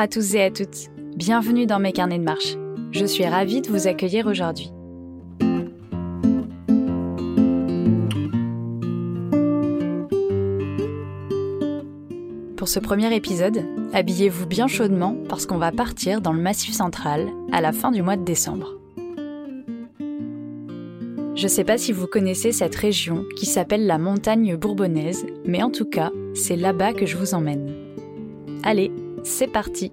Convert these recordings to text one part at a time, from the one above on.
À tous et à toutes. Bienvenue dans mes carnets de marche. Je suis ravie de vous accueillir aujourd'hui. Pour ce premier épisode, habillez-vous bien chaudement parce qu'on va partir dans le Massif central à la fin du mois de décembre. Je ne sais pas si vous connaissez cette région qui s'appelle la montagne bourbonnaise, mais en tout cas, c'est là-bas que je vous emmène. Allez, c'est parti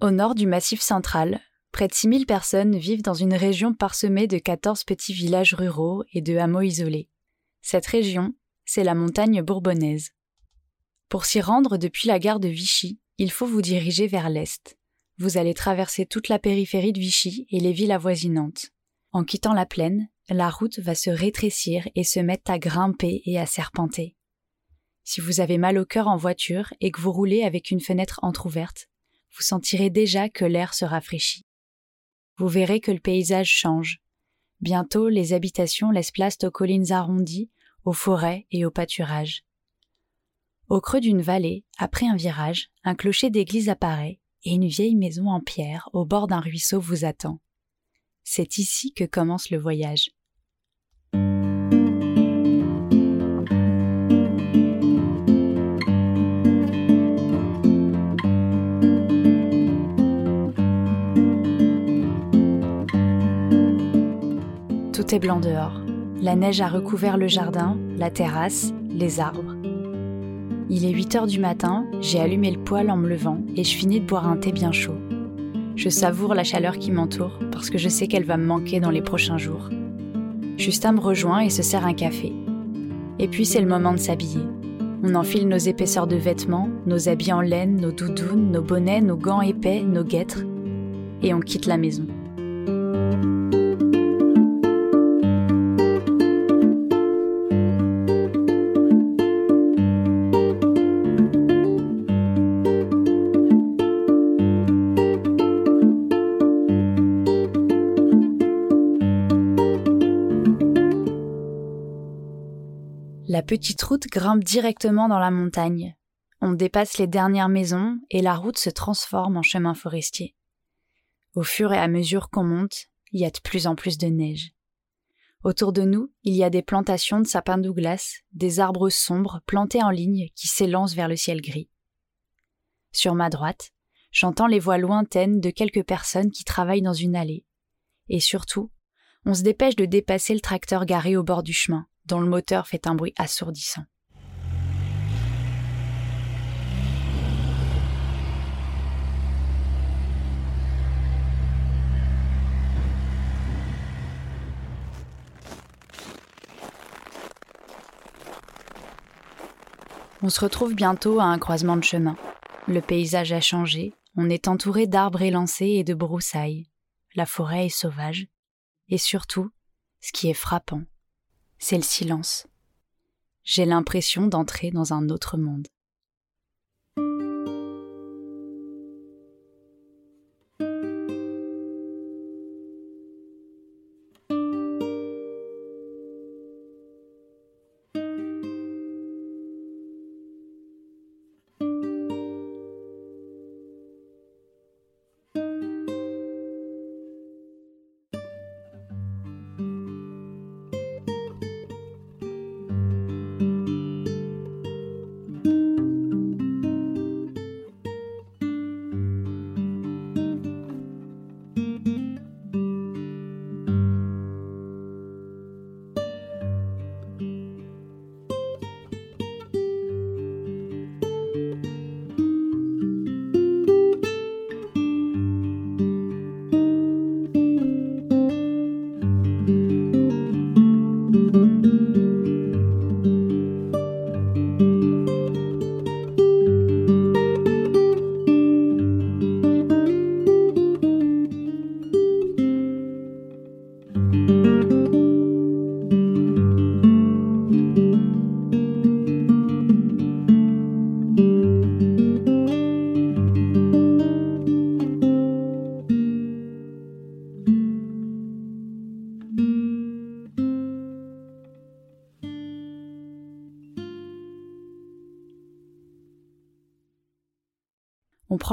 Au nord du Massif central, près de 6000 personnes vivent dans une région parsemée de 14 petits villages ruraux et de hameaux isolés. Cette région, c'est la montagne bourbonnaise. Pour s'y rendre depuis la gare de Vichy, il faut vous diriger vers l'est. Vous allez traverser toute la périphérie de Vichy et les villes avoisinantes. En quittant la plaine, la route va se rétrécir et se mettre à grimper et à serpenter. Si vous avez mal au cœur en voiture et que vous roulez avec une fenêtre entr'ouverte, vous sentirez déjà que l'air se rafraîchit. Vous verrez que le paysage change. Bientôt, les habitations laissent place aux collines arrondies, aux forêts et aux pâturages. Au creux d'une vallée, après un virage, un clocher d'église apparaît et une vieille maison en pierre au bord d'un ruisseau vous attend. C'est ici que commence le voyage. Tout est blanc dehors. La neige a recouvert le jardin, la terrasse, les arbres. Il est 8 heures du matin, j'ai allumé le poêle en me levant et je finis de boire un thé bien chaud. Je savoure la chaleur qui m'entoure parce que je sais qu'elle va me manquer dans les prochains jours. Justin me rejoint et se sert un café. Et puis c'est le moment de s'habiller. On enfile nos épaisseurs de vêtements, nos habits en laine, nos doudounes, nos bonnets, nos gants épais, nos guêtres, et on quitte la maison. Petite route grimpe directement dans la montagne. On dépasse les dernières maisons et la route se transforme en chemin forestier. Au fur et à mesure qu'on monte, il y a de plus en plus de neige. Autour de nous, il y a des plantations de sapins Douglas, des arbres sombres plantés en ligne qui s'élancent vers le ciel gris. Sur ma droite, j'entends les voix lointaines de quelques personnes qui travaillent dans une allée. Et surtout, on se dépêche de dépasser le tracteur garé au bord du chemin dont le moteur fait un bruit assourdissant. On se retrouve bientôt à un croisement de chemin. Le paysage a changé, on est entouré d'arbres élancés et de broussailles. La forêt est sauvage. Et surtout, ce qui est frappant, c'est le silence. J'ai l'impression d'entrer dans un autre monde.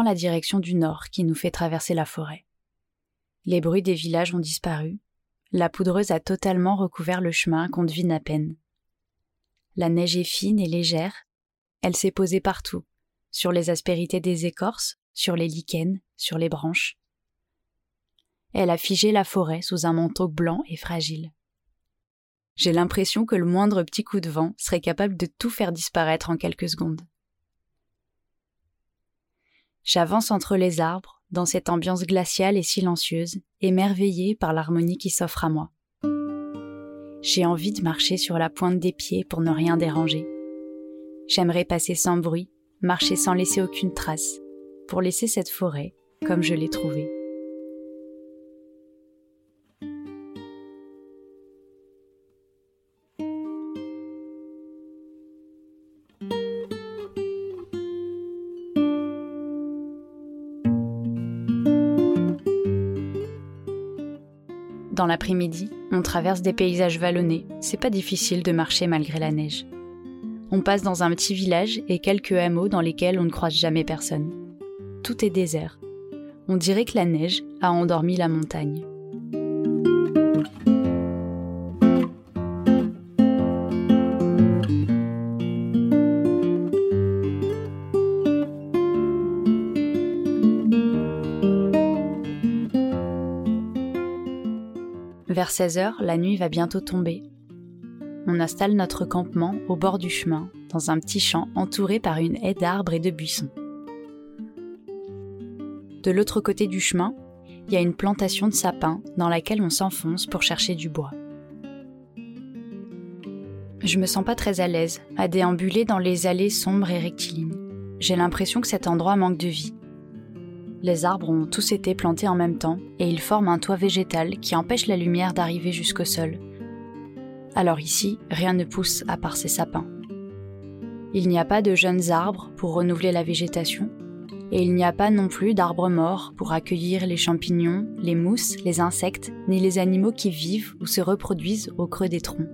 La direction du nord qui nous fait traverser la forêt. Les bruits des villages ont disparu, la poudreuse a totalement recouvert le chemin qu'on devine à peine. La neige est fine et légère, elle s'est posée partout, sur les aspérités des écorces, sur les lichens, sur les branches. Elle a figé la forêt sous un manteau blanc et fragile. J'ai l'impression que le moindre petit coup de vent serait capable de tout faire disparaître en quelques secondes. J'avance entre les arbres, dans cette ambiance glaciale et silencieuse, émerveillée par l'harmonie qui s'offre à moi. J'ai envie de marcher sur la pointe des pieds pour ne rien déranger. J'aimerais passer sans bruit, marcher sans laisser aucune trace, pour laisser cette forêt comme je l'ai trouvée. Dans l'après-midi, on traverse des paysages vallonnés. C'est pas difficile de marcher malgré la neige. On passe dans un petit village et quelques hameaux dans lesquels on ne croise jamais personne. Tout est désert. On dirait que la neige a endormi la montagne. Vers 16 heures, la nuit va bientôt tomber. On installe notre campement au bord du chemin, dans un petit champ entouré par une haie d'arbres et de buissons. De l'autre côté du chemin, il y a une plantation de sapins dans laquelle on s'enfonce pour chercher du bois. Je me sens pas très à l'aise à déambuler dans les allées sombres et rectilignes. J'ai l'impression que cet endroit manque de vie. Les arbres ont tous été plantés en même temps et ils forment un toit végétal qui empêche la lumière d'arriver jusqu'au sol. Alors ici, rien ne pousse à part ces sapins. Il n'y a pas de jeunes arbres pour renouveler la végétation, et il n'y a pas non plus d'arbres morts pour accueillir les champignons, les mousses, les insectes, ni les animaux qui vivent ou se reproduisent au creux des troncs.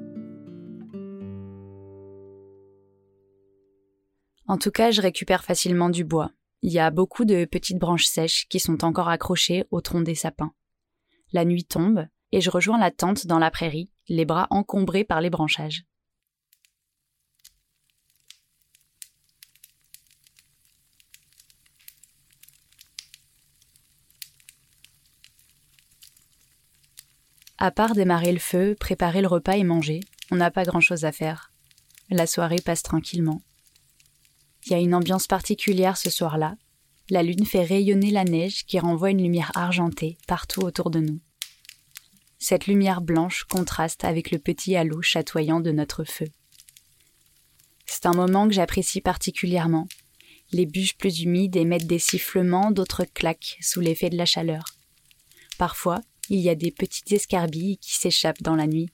En tout cas, je récupère facilement du bois, il y a beaucoup de petites branches sèches qui sont encore accrochées au tronc des sapins. La nuit tombe et je rejoins la tente dans la prairie, les bras encombrés par les branchages. À part démarrer le feu, préparer le repas et manger, on n'a pas grand-chose à faire. La soirée passe tranquillement. Il y a une ambiance particulière ce soir-là. La lune fait rayonner la neige qui renvoie une lumière argentée partout autour de nous. Cette lumière blanche contraste avec le petit halo chatoyant de notre feu. C'est un moment que j'apprécie particulièrement. Les bûches plus humides émettent des sifflements, d'autres claquent sous l'effet de la chaleur. Parfois, il y a des petites escarbilles qui s'échappent dans la nuit.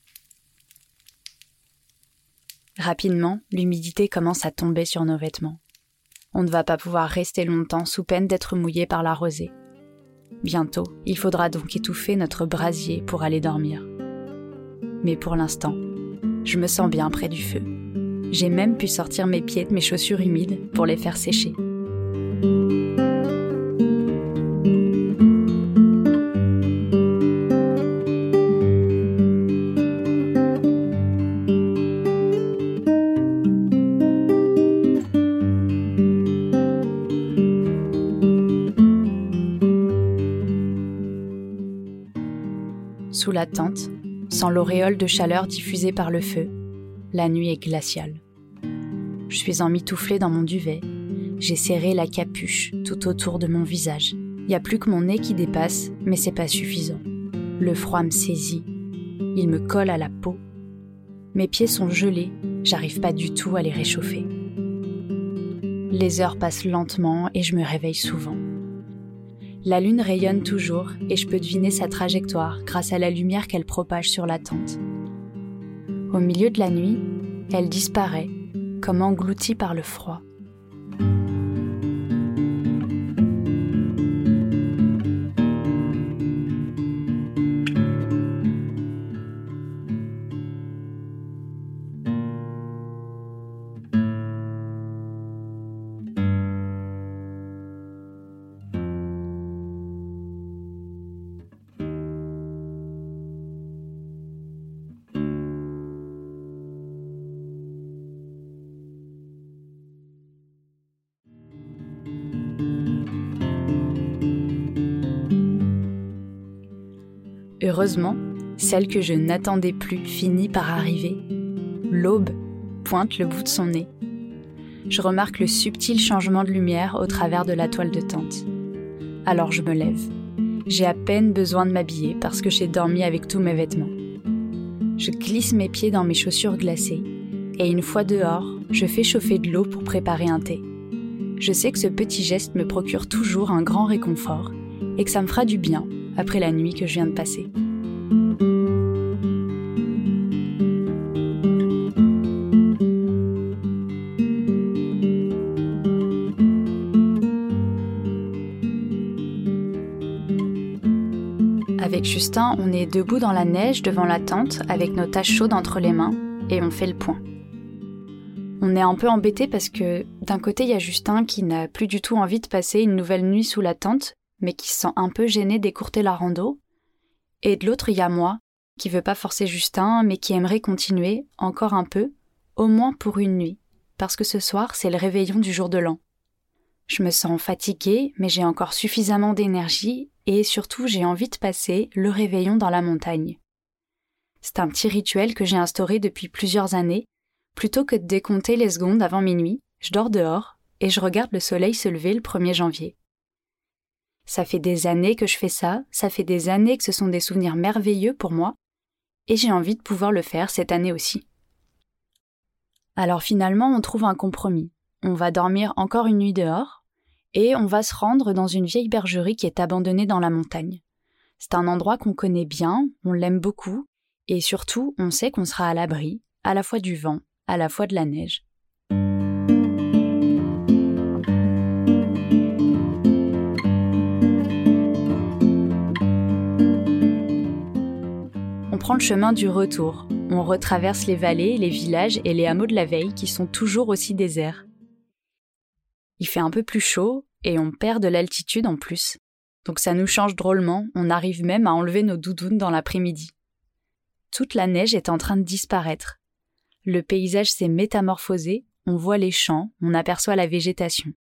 Rapidement, l'humidité commence à tomber sur nos vêtements. On ne va pas pouvoir rester longtemps sous peine d'être mouillé par la rosée. Bientôt, il faudra donc étouffer notre brasier pour aller dormir. Mais pour l'instant, je me sens bien près du feu. J'ai même pu sortir mes pieds de mes chaussures humides pour les faire sécher. La tente, sans l'auréole de chaleur diffusée par le feu, la nuit est glaciale. Je suis emmitouflée dans mon duvet. J'ai serré la capuche tout autour de mon visage. Il n'y a plus que mon nez qui dépasse, mais c'est pas suffisant. Le froid me saisit. Il me colle à la peau. Mes pieds sont gelés, j'arrive pas du tout à les réchauffer. Les heures passent lentement et je me réveille souvent. La lune rayonne toujours et je peux deviner sa trajectoire grâce à la lumière qu'elle propage sur la tente. Au milieu de la nuit, elle disparaît, comme engloutie par le froid. Heureusement, celle que je n'attendais plus finit par arriver. L'aube pointe le bout de son nez. Je remarque le subtil changement de lumière au travers de la toile de tente. Alors je me lève. J'ai à peine besoin de m'habiller parce que j'ai dormi avec tous mes vêtements. Je glisse mes pieds dans mes chaussures glacées et une fois dehors, je fais chauffer de l'eau pour préparer un thé. Je sais que ce petit geste me procure toujours un grand réconfort et que ça me fera du bien après la nuit que je viens de passer. Avec Justin, on est debout dans la neige devant la tente avec nos taches chaudes entre les mains et on fait le point. On est un peu embêté parce que d'un côté il y a Justin qui n'a plus du tout envie de passer une nouvelle nuit sous la tente, mais qui se sent un peu gêné d'écourter la rando. Et de l'autre il y a moi, qui veut pas forcer Justin, mais qui aimerait continuer encore un peu, au moins pour une nuit, parce que ce soir c'est le réveillon du jour de l'an. Je me sens fatiguée, mais j'ai encore suffisamment d'énergie et surtout j'ai envie de passer le réveillon dans la montagne. C'est un petit rituel que j'ai instauré depuis plusieurs années. Plutôt que de décompter les secondes avant minuit, je dors dehors et je regarde le soleil se lever le 1er janvier. Ça fait des années que je fais ça, ça fait des années que ce sont des souvenirs merveilleux pour moi, et j'ai envie de pouvoir le faire cette année aussi. Alors finalement, on trouve un compromis. On va dormir encore une nuit dehors, et on va se rendre dans une vieille bergerie qui est abandonnée dans la montagne. C'est un endroit qu'on connaît bien, on l'aime beaucoup, et surtout on sait qu'on sera à l'abri, à la fois du vent, à la fois de la neige. Prend le chemin du retour, on retraverse les vallées, les villages et les hameaux de la veille qui sont toujours aussi déserts. Il fait un peu plus chaud et on perd de l'altitude en plus. Donc ça nous change drôlement, on arrive même à enlever nos doudounes dans l'après-midi. Toute la neige est en train de disparaître. Le paysage s'est métamorphosé, on voit les champs, on aperçoit la végétation.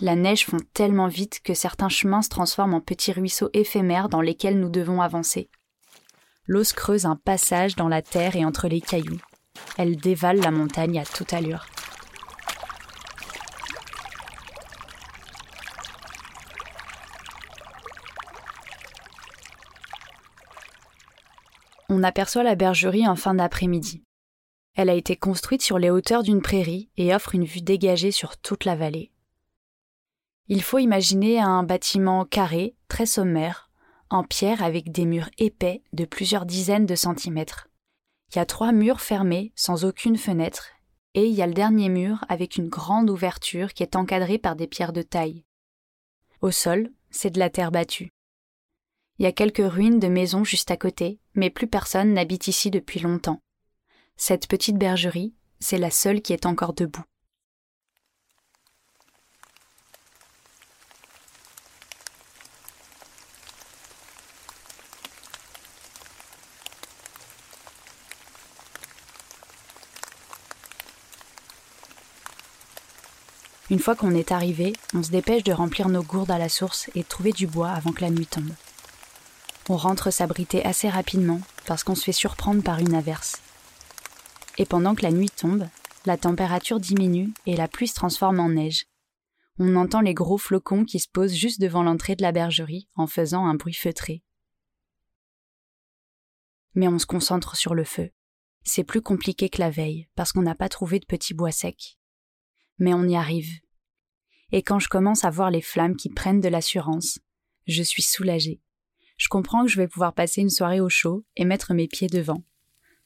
La neige fond tellement vite que certains chemins se transforment en petits ruisseaux éphémères dans lesquels nous devons avancer. Se creuse un passage dans la terre et entre les cailloux. Elle dévale la montagne à toute allure. on aperçoit la bergerie en fin d'après-midi. Elle a été construite sur les hauteurs d'une prairie et offre une vue dégagée sur toute la vallée. Il faut imaginer un bâtiment carré, très sommaire, en pierre avec des murs épais de plusieurs dizaines de centimètres. Il y a trois murs fermés, sans aucune fenêtre, et il y a le dernier mur avec une grande ouverture qui est encadrée par des pierres de taille. Au sol, c'est de la terre battue. Il y a quelques ruines de maisons juste à côté, mais plus personne n'habite ici depuis longtemps. Cette petite bergerie, c'est la seule qui est encore debout. Une fois qu'on est arrivé, on se dépêche de remplir nos gourdes à la source et de trouver du bois avant que la nuit tombe. On rentre s'abriter assez rapidement parce qu'on se fait surprendre par une averse. Et pendant que la nuit tombe, la température diminue et la pluie se transforme en neige. On entend les gros flocons qui se posent juste devant l'entrée de la bergerie en faisant un bruit feutré. Mais on se concentre sur le feu. C'est plus compliqué que la veille parce qu'on n'a pas trouvé de petits bois secs. Mais on y arrive. Et quand je commence à voir les flammes qui prennent de l'assurance, je suis soulagée je comprends que je vais pouvoir passer une soirée au chaud et mettre mes pieds devant.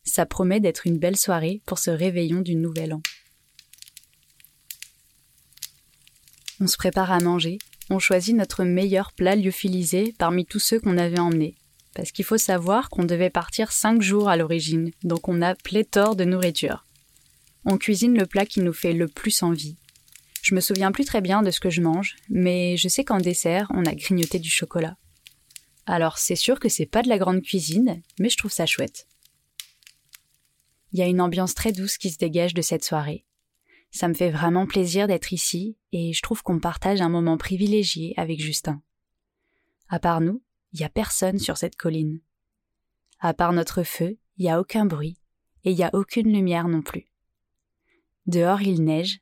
Ça promet d'être une belle soirée pour ce réveillon du nouvel an. On se prépare à manger, on choisit notre meilleur plat lyophilisé parmi tous ceux qu'on avait emmenés. Parce qu'il faut savoir qu'on devait partir cinq jours à l'origine, donc on a pléthore de nourriture. On cuisine le plat qui nous fait le plus envie. Je me souviens plus très bien de ce que je mange, mais je sais qu'en dessert, on a grignoté du chocolat. Alors c'est sûr que c'est pas de la grande cuisine, mais je trouve ça chouette. Il y a une ambiance très douce qui se dégage de cette soirée. Ça me fait vraiment plaisir d'être ici et je trouve qu'on partage un moment privilégié avec Justin. À part nous, il y a personne sur cette colline. À part notre feu, il n'y a aucun bruit, et il n'y a aucune lumière non plus. Dehors il neige,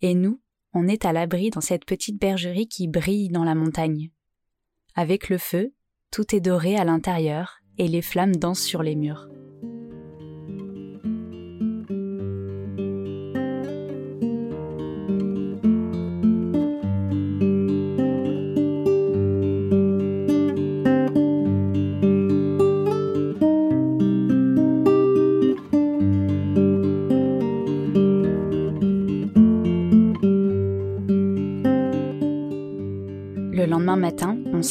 et nous, on est à l'abri dans cette petite bergerie qui brille dans la montagne. Avec le feu, tout est doré à l'intérieur, et les flammes dansent sur les murs.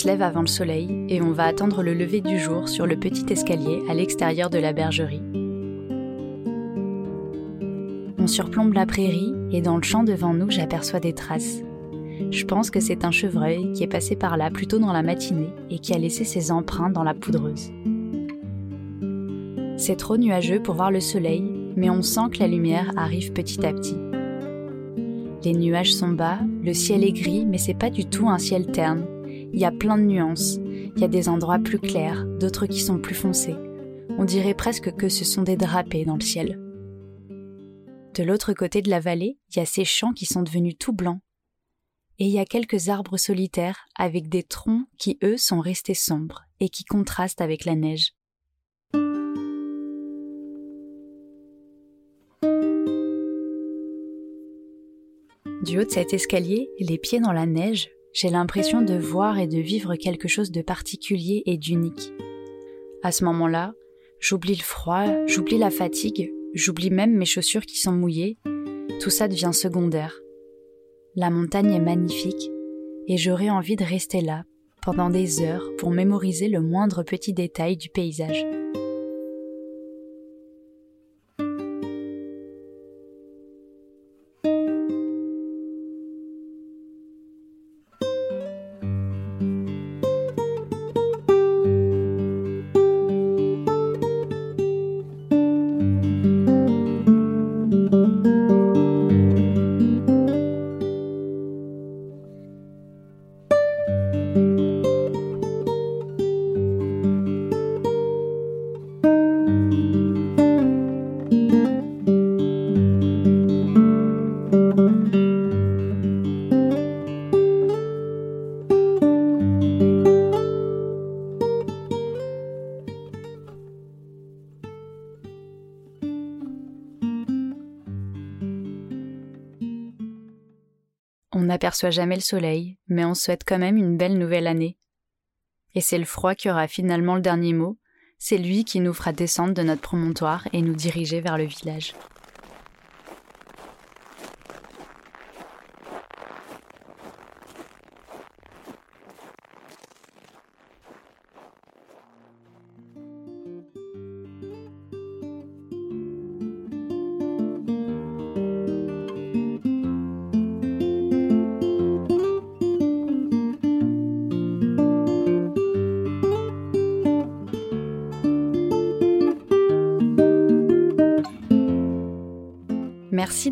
Lève avant le soleil et on va attendre le lever du jour sur le petit escalier à l'extérieur de la bergerie. On surplombe la prairie et dans le champ devant nous, j'aperçois des traces. Je pense que c'est un chevreuil qui est passé par là plus tôt dans la matinée et qui a laissé ses empreintes dans la poudreuse. C'est trop nuageux pour voir le soleil, mais on sent que la lumière arrive petit à petit. Les nuages sont bas, le ciel est gris, mais c'est pas du tout un ciel terne. Il y a plein de nuances. Il y a des endroits plus clairs, d'autres qui sont plus foncés. On dirait presque que ce sont des drapés dans le ciel. De l'autre côté de la vallée, il y a ces champs qui sont devenus tout blancs. Et il y a quelques arbres solitaires avec des troncs qui, eux, sont restés sombres et qui contrastent avec la neige. Du haut de cet escalier, les pieds dans la neige, j'ai l'impression de voir et de vivre quelque chose de particulier et d'unique. À ce moment-là, j'oublie le froid, j'oublie la fatigue, j'oublie même mes chaussures qui sont mouillées, tout ça devient secondaire. La montagne est magnifique et j'aurais envie de rester là pendant des heures pour mémoriser le moindre petit détail du paysage. N'aperçoit jamais le soleil, mais on souhaite quand même une belle nouvelle année. Et c'est le froid qui aura finalement le dernier mot, c'est lui qui nous fera descendre de notre promontoire et nous diriger vers le village.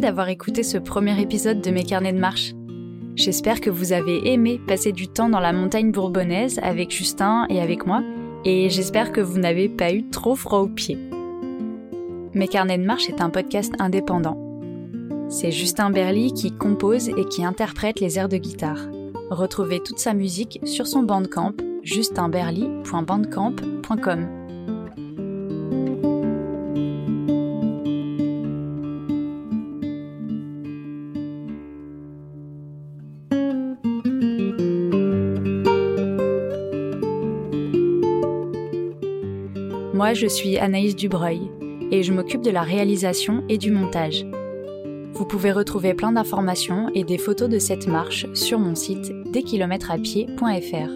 D'avoir écouté ce premier épisode de mes carnets de marche. J'espère que vous avez aimé passer du temps dans la montagne bourbonnaise avec Justin et avec moi, et j'espère que vous n'avez pas eu trop froid aux pieds. Mes carnets de marche est un podcast indépendant. C'est Justin Berly qui compose et qui interprète les airs de guitare. Retrouvez toute sa musique sur son bandcamp justinberly.bandcamp.com. Je suis Anaïs Dubreuil et je m'occupe de la réalisation et du montage. Vous pouvez retrouver plein d'informations et des photos de cette marche sur mon site deskilometrapied.fr.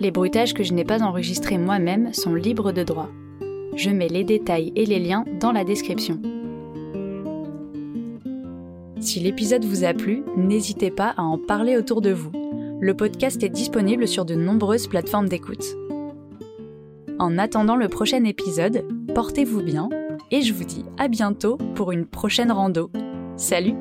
Les bruitages que je n'ai pas enregistrés moi-même sont libres de droit. Je mets les détails et les liens dans la description. Si l'épisode vous a plu, n'hésitez pas à en parler autour de vous. Le podcast est disponible sur de nombreuses plateformes d'écoute. En attendant le prochain épisode, portez-vous bien et je vous dis à bientôt pour une prochaine rando. Salut